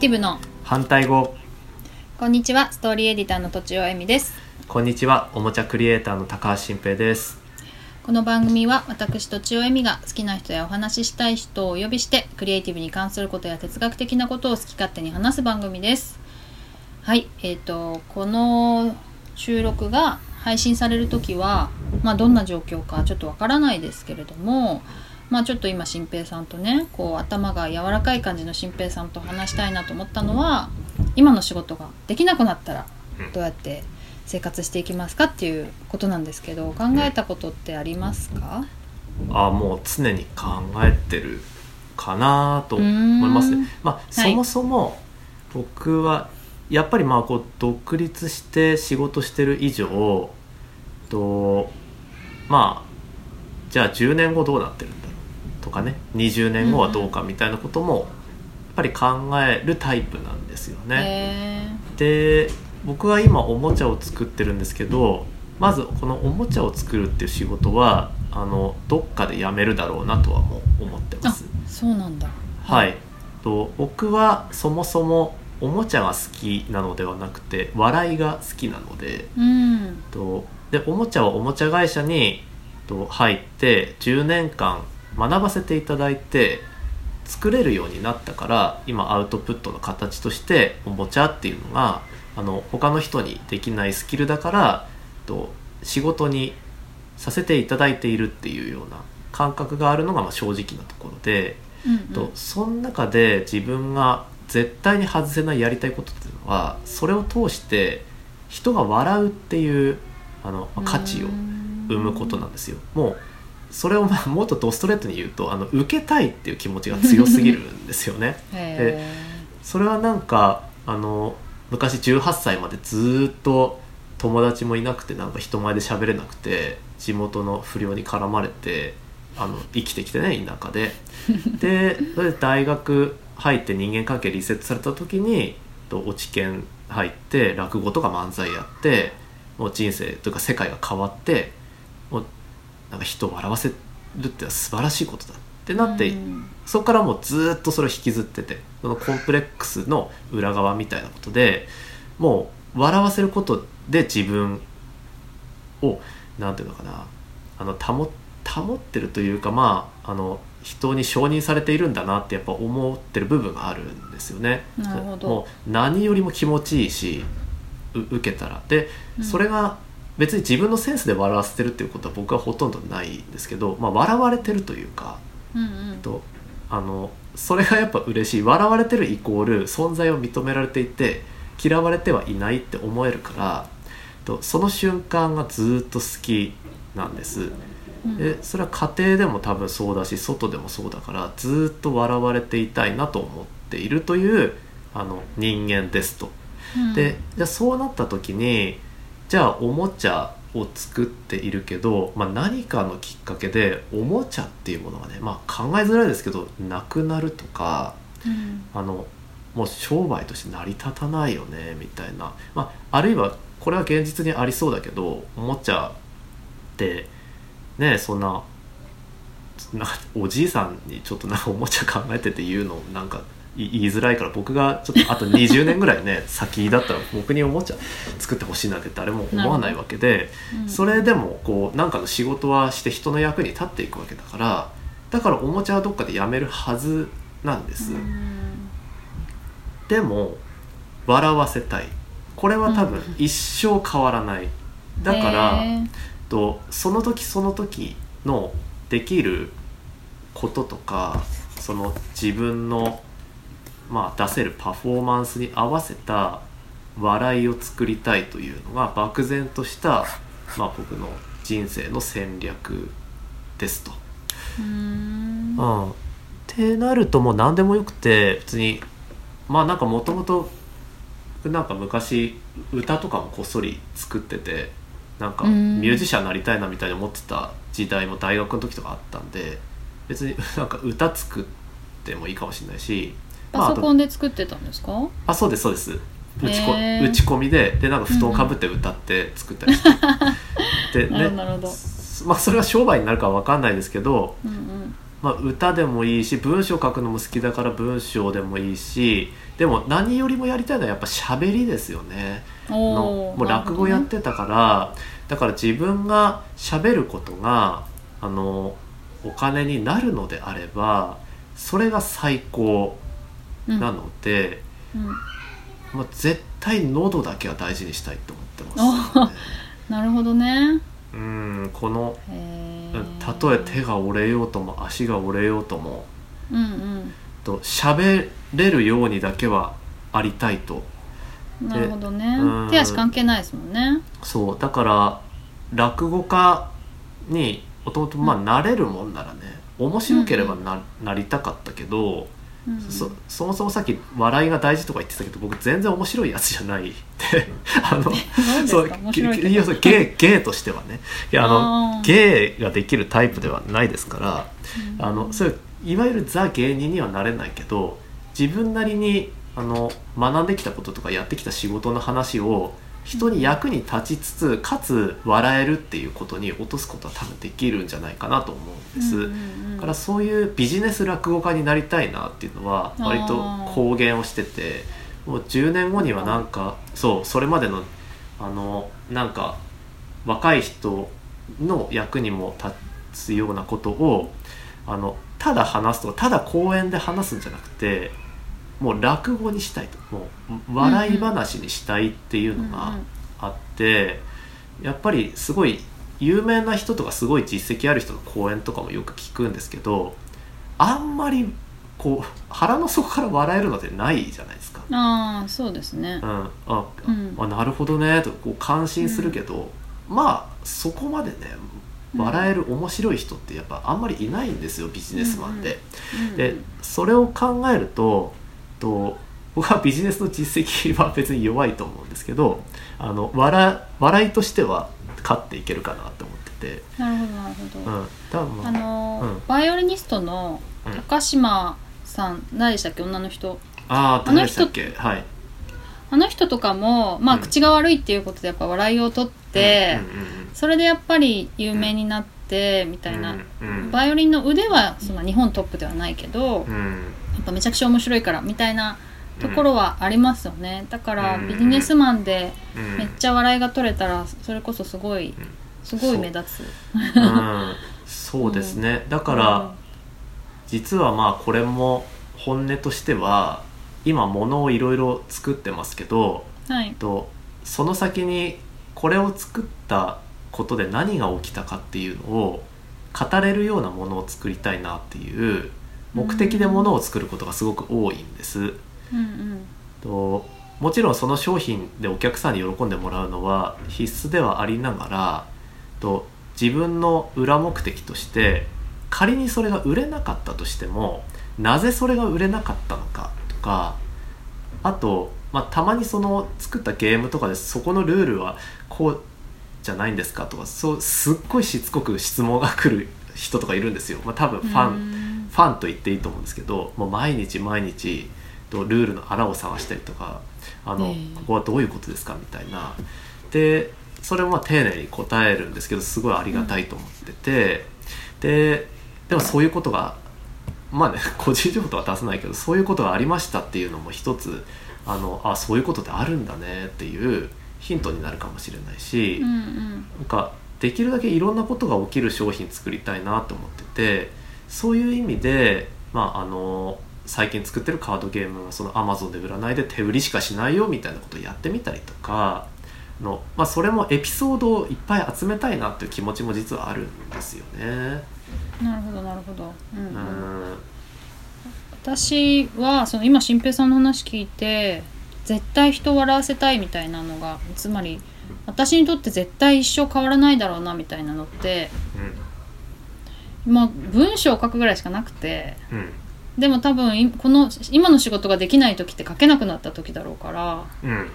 ティブの。反対語。こんにちはストーリーエディターのとちおえみです。こんにちはおもちゃクリエイターの高橋新平です。この番組は私とちおえみが好きな人やお話ししたい人をお呼びしてクリエイティブに関することや哲学的なことを好き勝手に話す番組です。はいえーとこの収録が配信される時はまあどんな状況かちょっとわからないですけれどもまあちょっと今新平さんとねこう頭が柔らかい感じの新平さんと話したいなと思ったのは今の仕事ができなくなったらどうやって生活していきますかっていうことなんですけど考えたことってありますか？あもう常に考えてるかなと思いますね。まあ、そもそも僕はやっぱりまあこう独立して仕事してる以上とまあじゃあ10年後どうなってるとかね20年後はどうかみたいなこともやっぱり考えるタイプなんですよね。で僕は今おもちゃを作ってるんですけどまずこのおもちゃを作るっていう仕事はあのどっかでやめるだろうなとはもう思ってます。そうなんだ。はい、と僕はそもそもおもちゃが好きなのではなくて笑いが好きなので,、うん、とでおもちゃはおもちゃ会社にと入って10年間学ばせていただいて作れるようになったから今アウトプットの形としておもちゃっていうのがあの他の人にできないスキルだからと仕事にさせていただいているっていうような感覚があるのがまあ正直なところで、うんうん、とその中で自分が絶対に外せないやりたいことっていうのはそれを通して人が笑うっていうあの価値を生むことなんですよ。もうそれをまあもっとドストレートに言うとあの受けたいっていう気持ちが強すぎるんですよね。でそれはなんかあの昔18歳までずっと友達もいなくてなんか人前で喋れなくて地元の不良に絡まれてあの生きてきてね田舎で。でそれで大学入って人間関係リセットされた時に落ち研入って落語とか漫才やってもう人生というか世界が変わってなんか人を笑わせるって素晴らしいことだってなって、そこからもうずっとそれを引きずっててそのコンプレックスの裏側みたいなことでもう笑わせることで自分を何て言うのかなあの保保ってるというかまああの人に承認されているんだなってやっぱ思ってる部分があるんですよね。なるほど。もう何よりも気持ちいいし受けたら。で、それが別に自分のセンスで笑わせてるっていうことは僕はほとんどないんですけど、まあ、笑われてるというか、うんうん、とあのそれがやっぱ嬉しい笑われてるイコール存在を認められていて嫌われてはいないって思えるからとその瞬間がずっと好きなんです。でそれは家庭でも多分そうだし外でもそうだからずっと笑われていたいなと思っているというあの人間ですと。でじゃあそうなった時にじゃあおもちゃを作っているけど、まあ、何かのきっかけでおもちゃっていうものがね、まあ、考えづらいですけどなくなるとか、うん、あのもう商売として成り立たないよねみたいな、まあ、あるいはこれは現実にありそうだけどおもちゃってねそんななおじいさんにちょっとなんかおもちゃ考えてて言うのなんか言いづらいから僕がちょっとあと 20年ぐらいね先だったら僕におもちゃ作ってほしいなんて誰も思わないわけで、うん、それでもこうなんかの仕事はして人の役に立っていくわけだからだからおもちゃはどっかでやめるはずなんです。でも笑わせたい。これは多分一生変わらない、だから、とその時その時のできることとかその自分のまあ、出せるパフォーマンスに合わせた笑いを作りたいというのが漠然とした、まあ、僕の人生の戦略ですと。うん。うん、ってなるともう何でもよくて別にまあなんかもともとなんか昔歌とかもこっそり作っててなんかミュージシャンになりたいなみたいに思ってた時代も大学の時とかあったんで別になんか歌作ってもいいかもしれないしパソコンで作ってたんですか、あそうですそうです。打ちこ打ち込みででなんか布団かぶって歌って作ったりして、で ねなるほど。まあそれは商売になるかは分かんないですけど、うんうん、まあ、歌でもいいし文章書くのも好きだから文章でもいいしでも何よりもやりたいのはやっぱ喋りですよね。のもう落語やってたから、だから自分が喋ることがあのお金になるのであればそれが最高なので、ほどねまあ、絶対喉だけは大事にしたいと思ってます。よね、うんなるほどね。うんこのへたとえ手が折れようとも足が折れようともうんと喋れるようにだけはありたいと。うんなるほどね。うん。手足関係ないですもんね。そうだから落語家にもともとまあなれるもんならね面白ければな,、なりたかったけど、うんそそもそもさっき笑いが大事とか言ってたけど僕全然面白いやつじゃない。ってあの そうか面白いけど。いやそうゲイゲイとしてはね。いやあのあー。ゲイができるタイプではないですからあのそういわゆるザ芸人にはなれないけど自分なりにあの学んできたこととかやってきた仕事の話を人に役に立ちつつかつ笑えるっていうことに落とすことは多分できるんじゃないかなと思うんです。うんうんうんだからそういうビジネス落語家になりたいなっていうのは割と公言をしててもう10年後にはなんかそうそれまでのあのなんか若い人の役にも立つようなことをあのただ話すとかただ公演で話すんじゃなくてもう落語にしたいと。もう笑い話にしたいっていうのがあって、やっぱりすごい有名な人とかすごい実績ある人の講演とかもよく聞くんですけどあんまりこう腹の底から笑えるのってないじゃないですか。ああそうですね。うん、あ、うん。あなるほどねとこう感心するけど、まあそこまでね笑える面白い人ってやっぱあんまりいないんですよビジネスマンで。うん。でそれを考えるとと僕はビジネスの実績は別に弱いと思うんですけどあの笑笑いとしては勝っていけるかなと思ってて、なるほどなるほど、うん、あのーうん。バイオリニストのうん。高島さん何でしたっけ？女の人。あああの人はい。あの人とかもまあ、うん。口が悪いっていうことでやっぱ笑いを取って、うんうんうん。それでやっぱり有名になってみたいな、うんうん。バイオリンの腕はその日本トップではないけど、やうん。っぱめちゃくちゃ面白いからみたいなところはありますよね。だからうん。ビジネスマンでうん。めっちゃ笑いが取れたらそれこそすごいすごい目立つ。う。ん。そうですね。だから実はまあこれも本音としては今物をいろいろ作ってますけどうんはいとその先にこれを作ったことで何が起きたかっていうのを語れるようなものを作りたいなっていう目的でものを作ることがすごく多いんです。うんうんともちろんその商品でお客さんに喜んでもらうのは必須ではありながらと自分の裏目的として仮にそれが売れなかったとしてもなぜそれが売れなかったのかとかあと、まあ、たまにその作ったゲームとかでそこのルールはこうじゃないんですかとかそうすっごいしつこく質問が来る人とかいるんですよ。まあ、多分ファン、ンファンと言っていいと思うんですけどもう毎日毎日とルールの穴を探したりとかあの、ええ。ここはどういうことですかみたいな。でそれをまあ丁寧に答えるんですけどすごいありがたいと思ってて、ででもそういうことがまあね 個人情報とは出さないけどそういうことがありましたっていうのも一つあのあそういうことってあるんだねっていうヒントになるかもしれないし。うんうんなんかできるだけいろんなことが起きる商品作りたいなと思っててそういう意味で、まあ、あの最近作ってるカードゲームはその Amazon で売らないで手売りしかしないよみたいなことをやってみたりとかの、まあ、それもエピソードをいっぱい集めたいなっていう気持ちも実はあるんですよね。なるほどなるほど、うんううんん私はその今新平さんの話聞いて絶対人を笑わせたいみたいなのがつまり私にとって絶対一生変わらないだろうなみたいなのってまあ文章を書くぐらいしかなくてうん。うんでも多分いこの今の仕事ができない時って書けなくなった時だろうからうん。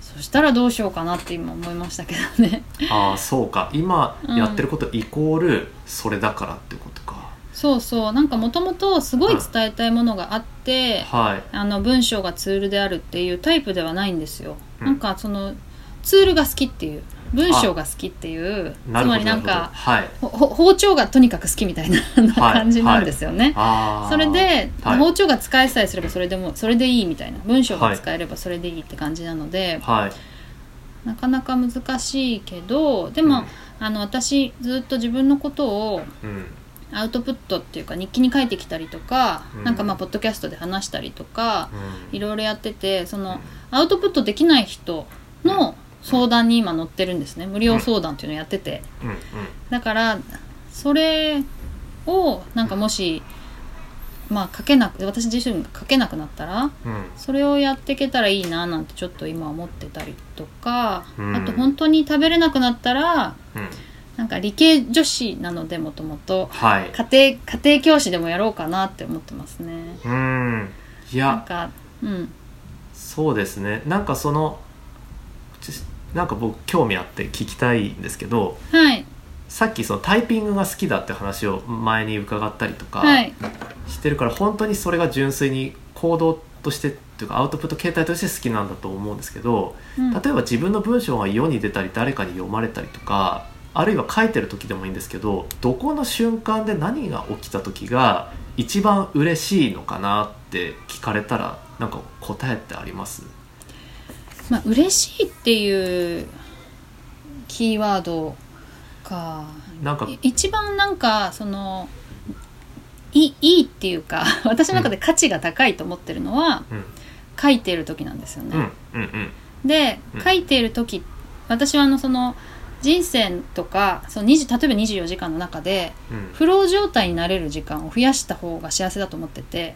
そしたらどうしようかなって今思いましたけどね。ああそうか。今うんやってることイコールそれだからってことか。そうそうなんかもともとすごい伝えたいものがあって、はい。あの文章がツールであるっていうタイプではないんですよ、うん。なんかそのツールが好きっていう文章が好きっていうつまりなんかはい。包丁がとにかく好きみたいなはい感じなんですよね。あー。それで、はい。包丁が使えさえすればそれでもそれでいいみたいな。文章が使えればそれでいいって感じなので、はい。なかなか難しいけどでも、あの私ずっと自分のことをうんアウトプットっていうか日記に書いてきたりとか、うん。なんかまあポッドキャストで話したりとか、うん。いろいろやっててそのアウトプットできない人の相談に今乗ってるんですね。無料相談っていうのをやってて。だからそれをなんかもしまあ書けなく私自身が書けなくなったらうん。それをやっていけたらいいななんてちょっと今思ってたりとか、うん。あと本当に食べれなくなったらうんなんか理系女子なのでもともとはい。家庭家庭教師でもやろうかなって思ってますね。うん。いや。なんかうん。そうですね。なんかそのちなんか僕興味あって聞きたいんですけどはい。さっきそのタイピングが好きだって話を前に伺ったりとかはい。してるから本当にそれが純粋に行動としてっていうかアウトプット形態として好きなんだと思うんですけどうん。例えば自分の文章が世に出たり誰かに読まれたりとかあるいは書いてる時でもいいんですけどどこの瞬間で何が起きた時が一番嬉しいのかなって聞かれたらなんか答えってあります？まあ嬉しいっていうキーワードかなんかい一番なんかそのいいいいっていうか 私の中で価値が高いと思ってるのは、うん。書いてる時なんですよね。うんうんうん。でうん。書いている時私はあのその人生とかその20例えば24時間の中でうん。フロー状態になれる時間を増やした方が幸せだと思ってて。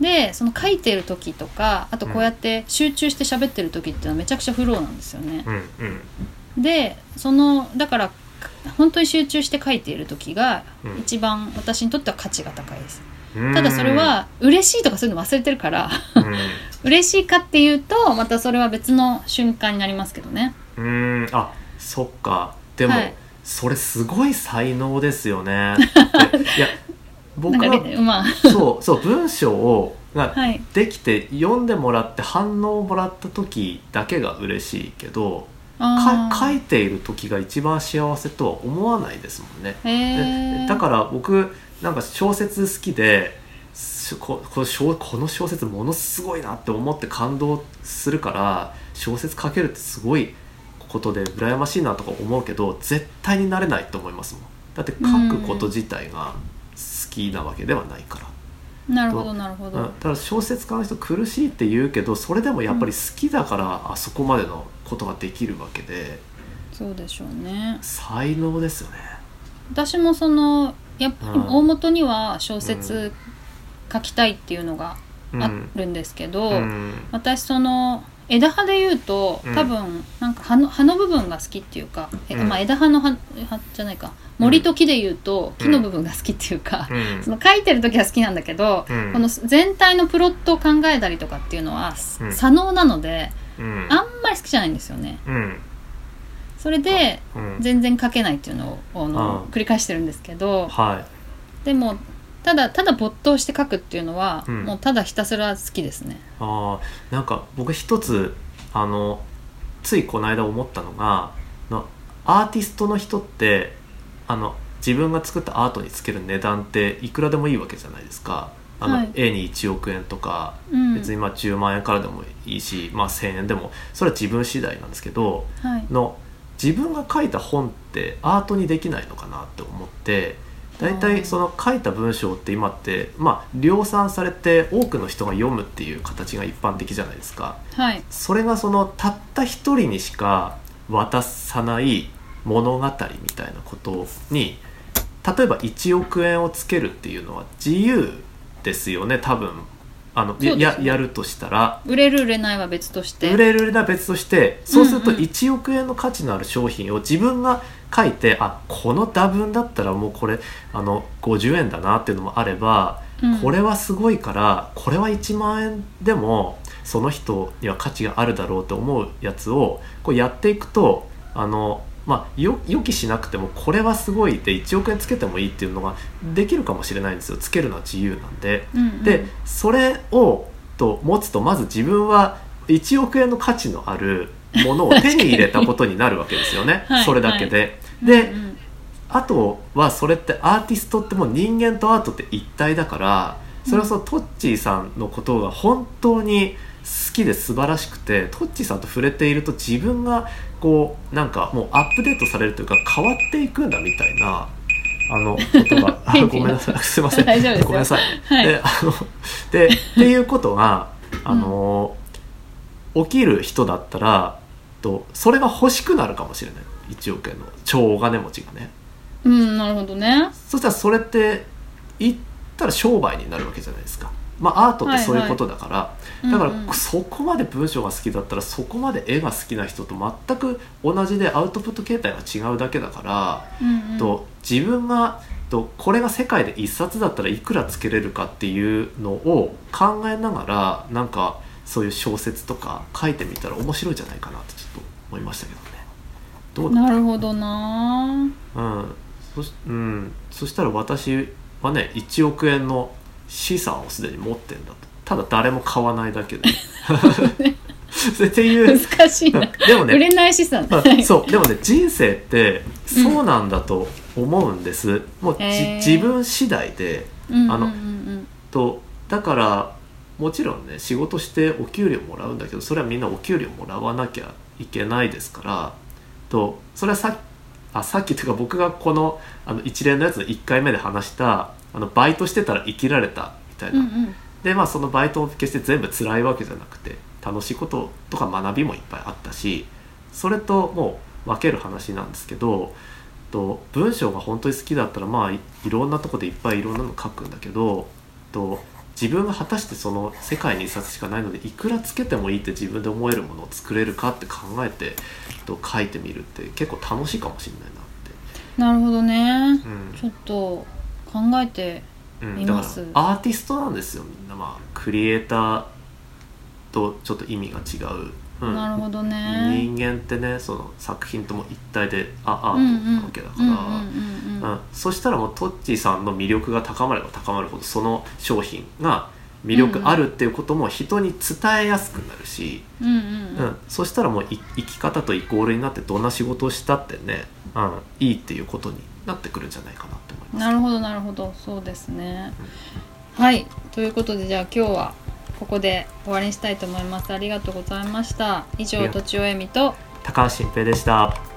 でその書いてる時とかあとこうやって集中して喋ってる時っていうのはめちゃくちゃフローなんですよね。うんうん。でそのだから本当に集中して書いている時がうん。一番私にとっては価値が高いです。うん。ただそれは嬉しいとかそういうの忘れてるから 嬉しいかっていうとまたそれは別の瞬間になりますけどね。うんうん。あそっか。でも、はい。それすごい才能ですよね。でいや僕はねまあ。そうそう文章をが はい。できて読んでもらって反応をもらった時だけが嬉しいけど書いている時が一番幸せとは思わないですもんね。だから僕なんか小説好きですここの小この小説ものすごいなって思って感動するから小説書けるってすごいことで羨ましいなとか思うけど絶対になれないと思いますもん。だって書くこと自体が好きなわけではないから。なるほどなるほど、うん、ただ小説家の人苦しいって言うけどそれでもやっぱり好きだからあそこまでのことができるわけで。そうでしょうね。才能ですよね。私もそのやっぱりうん。大元には小説書きたいっていうのがうんあるんですけど、うん。私その枝葉で言うとうん。多分なんか葉の葉の部分が好きっていうか、えうん。まあ、枝葉の葉葉じゃないか。森と木で言うと木の部分が好きっていうか、うん。その書いてる時は好きなんだけど、うん。この全体のプロットを考えたりとかっていうのは、うん。左脳なのでうん。あんまり好きじゃないんですよね。うん。それでうん。全然書けないっていうのをあのうん繰り返してるんですけどはい。でもただただ没頭して書くっていうのは、うんもうただひたすら好きですね。あーなんか僕一つあのついこの間思ったのがのアーティストの人ってあの自分が作ったアートにつける値段っていくらでもいいわけじゃないですか。あのはい絵に1億円とかうん、別にまあ10万円からでもいいし、まあ、1,000円でもそれは自分次第なんですけどはいの自分が書いた本ってアートにできないのかなって思って大体その書いた文章って今ってまあ量産されて多くの人が読むっていう形が一般的じゃないですか。はい。それがそのたった一人にしか渡さない物語みたいなことに例えば1億円をつけるっていうのは自由ですよね多分あの、ね。ややるとしたら。売れる売れないは別として。売れる売れないは別としてそうするとうんうん1億円の価値のある商品を自分が書いてあこの打分だったらもうこれあの50円だなっていうのもあれば、うん。これはすごいからこれは1万円でもその人には価値があるだろうと思うやつをこうやっていくとあのまあよ予期しなくてもこれはすごいで1億円つけてもいいっていうのができるかもしれないんですよ。つけるのは自由なんで。うんうん。でそれをと持つとまず自分は1億円の価値のあるものを手に入れたことになるわけですよね。はいそれだけで。で、うんうん。あとはそれってアーティストってもう人間とアートって一体だからそれはそのトッチーさんのことが本当に好きで素晴らしくてトッチーさんと触れていると自分がこうなんかもうアップデートされるというか変わっていくんだみたいなあのことがあごめんなさい。すいません。ごめんなさい。はい。であのでっていうことがあの、起きる人だったらとそれが欲しくなるかもしれない。1億円の超お金持ちがね。うんなるほどね。そしたらそれって言ったら商売になるわけじゃないですか。まあアートってそういうことだから、だかうんうん。らそこまで文章が好きだったらそこまで絵が好きな人と全く同じでアウトプット形態が違うだけだから、うんうん。と自分がとこれが世界で一冊だったらいくらつけれるかっていうのを考えながらなんかそういう小説とか書いてみたら面白いんじゃないかなってちょっと思いましたけどね。どうだなるほどな。うん。そしうん、そしたら私はね1億円の資産をすでに持ってんだと。ただ誰も買わないだけで。っていう。難しいな。でもね。売れない資産。あそう。でもね人生ってそうなんだと思うんです、もうじへー。自分次第でうんあのうんうん。とだからもちろんね仕事してお給料もらうんだけどそれはみんなお給料もらわなきゃいけないですからとそれはさっあさっきというか僕がこのあの一連のやつの1回目で話したあのバイトしてたら生きられたみたいな、うんうん。でまあそのバイトも決して全部辛いわけじゃなくて楽しいこととか学びもいっぱいあったしそれともう分ける話なんですけどと文章が本当に好きだったらまあいいろんなとこでいっぱいいろんなの書くんだけどと自分が果たしてその世界に一冊しかないのでいくらつけてもいいって自分で思えるものを作れるかって考えてと書いてみるって結構楽しいかもしれないなって。なるほどね。うん。ちょっと考えてうん、だかいます。らアーティストなんですよみんな。まあクリエイターとちょっと意味が違う、うん、なるほどね。人間ってねその作品とも一体であアートなわけだから、うんうんうんうんうん。そしたらもうトッチーさんの魅力が高まれば高まるほどその商品が魅力あるっていうことも人に伝えやすくなるし、うんうんううん。んそしたらもうい生き方とイコールになってどんな仕事をしたってね、うん、いいっていうことになってくるんじゃないかなって思います。なるほどなるほど。そうですね。はい。ということでじゃあ今日はここで終わりにしたいと思います。ありがとうございました。以上とちおえみと高橋新平でした。